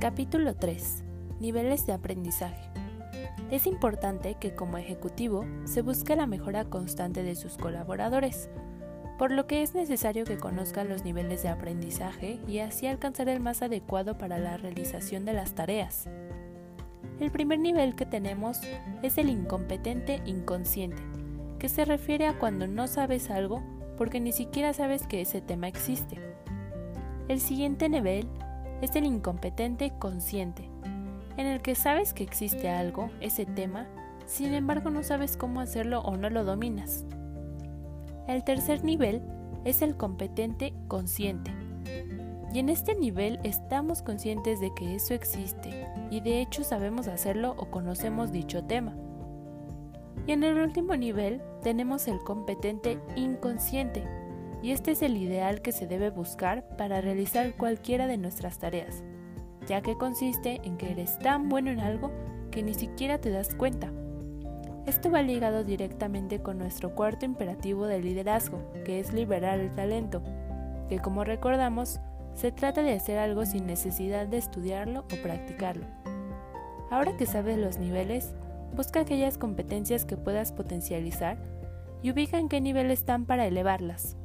Capítulo 3. Niveles de aprendizaje. Es importante que como ejecutivo se busque la mejora constante de sus colaboradores, por lo que es necesario que conozcan los niveles de aprendizaje y así alcanzar el más adecuado para la realización de las tareas. El primer nivel que tenemos es el incompetente inconsciente, que se refiere a cuando no sabes algo porque ni siquiera sabes que ese tema existe. El siguiente nivel es el incompetente consciente, en el que sabes que existe algo, ese tema, sin embargo no sabes cómo hacerlo o no lo dominas. El tercer nivel es el competente consciente. Y en este nivel estamos conscientes de que eso existe y de hecho sabemos hacerlo o conocemos dicho tema. Y en el último nivel tenemos el competente inconsciente, y este es el ideal que se debe buscar para realizar cualquiera de nuestras tareas, ya que consiste en que eres tan bueno en algo que ni siquiera te das cuenta. Esto va ligado directamente con nuestro cuarto imperativo de liderazgo, que es liberar el talento, que como recordamos, se trata de hacer algo sin necesidad de estudiarlo o practicarlo. Ahora que sabes los niveles, busca aquellas competencias que puedas potencializar y ubica en qué nivel están para elevarlas.